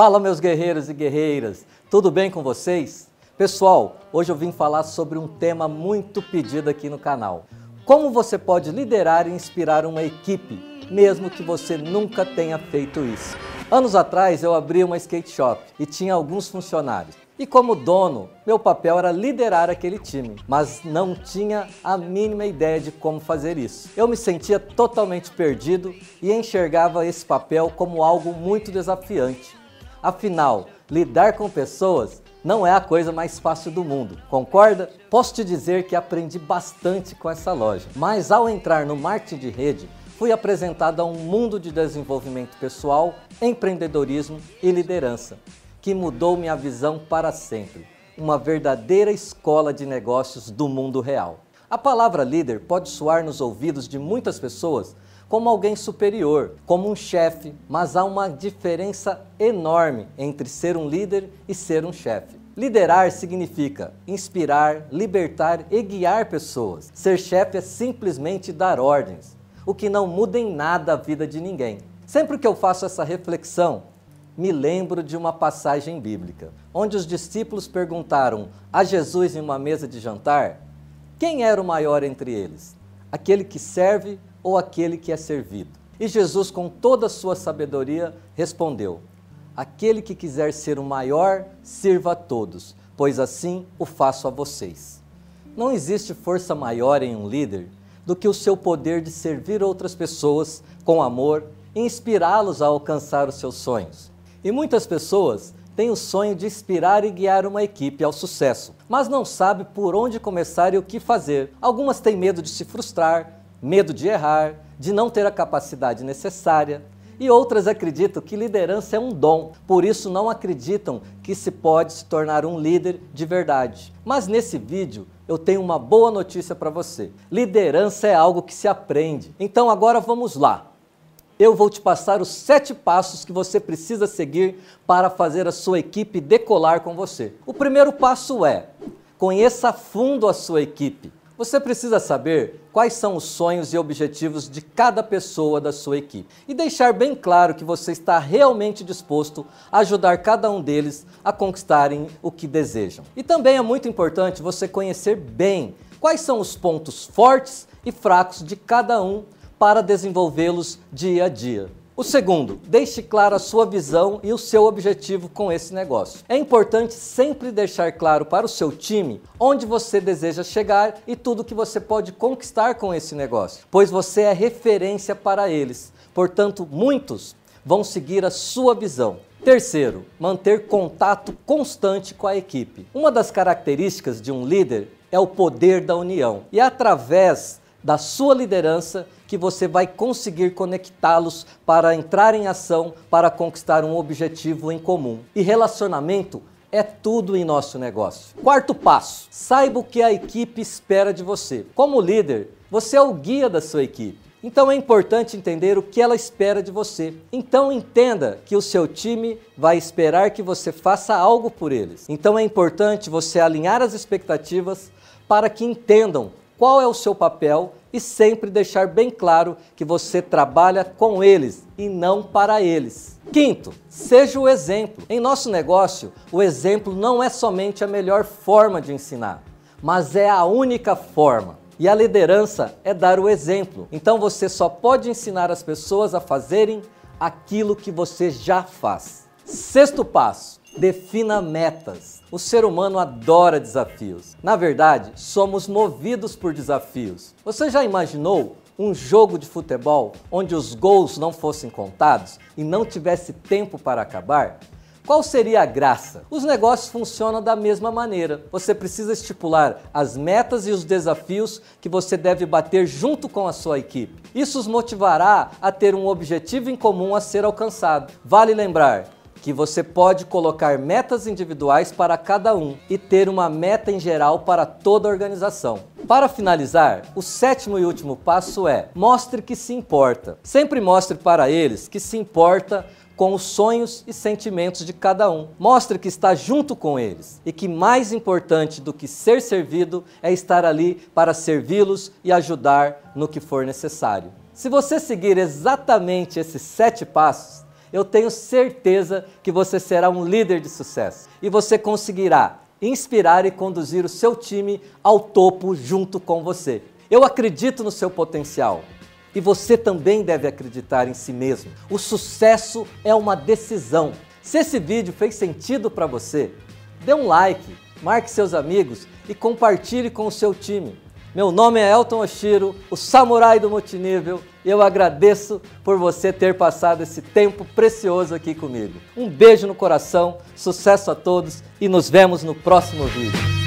Fala, meus guerreiros e guerreiras, tudo bem com vocês? Pessoal, hoje eu vim falar sobre um tema muito pedido aqui no canal. Como você pode liderar e inspirar uma equipe, mesmo que você nunca tenha feito isso? Anos atrás eu abri uma skate shop e tinha alguns funcionários. E como dono, meu papel era liderar aquele time, mas não tinha a mínima ideia de como fazer isso. Eu me sentia totalmente perdido e enxergava esse papel como algo muito desafiante. Afinal, lidar com pessoas não é a coisa mais fácil do mundo, concorda? Posso te dizer que aprendi bastante com essa loja, mas ao entrar no marketing de rede, fui apresentado a um mundo de desenvolvimento pessoal, empreendedorismo e liderança que mudou minha visão para sempre. Uma verdadeira escola de negócios do mundo real. A palavra líder pode soar nos ouvidos de muitas pessoas como alguém superior, como um chefe, mas há uma diferença enorme entre ser um líder e ser um chefe. Liderar significa inspirar, libertar e guiar pessoas. Ser chefe é simplesmente dar ordens, o que não muda em nada a vida de ninguém. Sempre que eu faço essa reflexão, me lembro de uma passagem bíblica, onde os discípulos perguntaram a Jesus em uma mesa de jantar quem era o maior entre eles, aquele que serve ou aquele que é servido. E Jesus, com toda a sua sabedoria, respondeu: Aquele que quiser ser o maior, sirva a todos, pois assim o faço a vocês. Não existe força maior em um líder do que o seu poder de servir outras pessoas com amor e inspirá-los a alcançar os seus sonhos. E muitas pessoas têm o sonho de inspirar e guiar uma equipe ao sucesso, mas não sabe por onde começar e o que fazer. Algumas têm medo de se frustrar, medo de errar, de não ter a capacidade necessária. E outras acreditam que liderança é um dom, por isso não acreditam que se pode se tornar um líder de verdade. Mas nesse vídeo eu tenho uma boa notícia para você. Liderança é algo que se aprende. Então agora vamos lá eu vou te passar os sete passos que você precisa seguir para fazer a sua equipe decolar com você. O primeiro passo é: conheça a fundo a sua equipe. Você precisa saber quais são os sonhos e objetivos de cada pessoa da sua equipe e deixar bem claro que você está realmente disposto a ajudar cada um deles a conquistarem o que desejam. E também é muito importante você conhecer bem quais são os pontos fortes e fracos de cada um para desenvolvê-los dia a dia. O segundo, deixe clara a sua visão e o seu objetivo com esse negócio. É importante sempre deixar claro para o seu time onde você deseja chegar e tudo que você pode conquistar com esse negócio, pois você é referência para eles. Portanto, muitos vão seguir a sua visão. Terceiro, manter contato constante com a equipe. Uma das características de um líder é o poder da união. E através da sua liderança que você vai conseguir conectá-los para entrar em ação para conquistar um objetivo em comum. E relacionamento é tudo em nosso negócio. Quarto passo: saiba o que a equipe espera de você. Como líder, você é o guia da sua equipe. Então é importante entender o que ela espera de você. Então entenda que o seu time vai esperar que você faça algo por eles. Então é importante você alinhar as expectativas para que entendam qual é o seu papel e sempre deixar bem claro que você trabalha com eles e não para eles. Quinto, seja o exemplo. Em nosso negócio, o exemplo não é somente a melhor forma de ensinar, mas é a única forma. E a liderança é dar o exemplo. Então você só pode ensinar as pessoas a fazerem aquilo que você já faz. Sexto passo: Defina metas. O ser humano adora desafios. Na verdade, somos movidos por desafios. Você já imaginou um jogo de futebol onde os gols não fossem contados e não tivesse tempo para acabar? Qual seria a graça? Os negócios funcionam da mesma maneira. Você precisa estipular as metas e os desafios que você deve bater junto com a sua equipe. Isso os motivará a ter um objetivo em comum a ser alcançado. Vale lembrar, que você pode colocar metas individuais para cada um e ter uma meta em geral para toda a organização. Para finalizar, o sétimo e último passo é: mostre que se importa. Sempre mostre para eles que se importa com os sonhos e sentimentos de cada um. Mostre que está junto com eles e que mais importante do que ser servido é estar ali para servi-los e ajudar no que for necessário. Se você seguir exatamente esses sete passos, eu tenho certeza que você será um líder de sucesso e você conseguirá inspirar e conduzir o seu time ao topo junto com você. Eu acredito no seu potencial. E você também deve acreditar em si mesmo. O sucesso é uma decisão. Se esse vídeo fez sentido para você, dê um like, marque seus amigos e compartilhe com o seu time. Meu nome é Elton Oshiro, o samurai do multinível, eu agradeço por você ter passado esse tempo precioso aqui comigo. Um beijo no coração, sucesso a todos e nos vemos no próximo vídeo.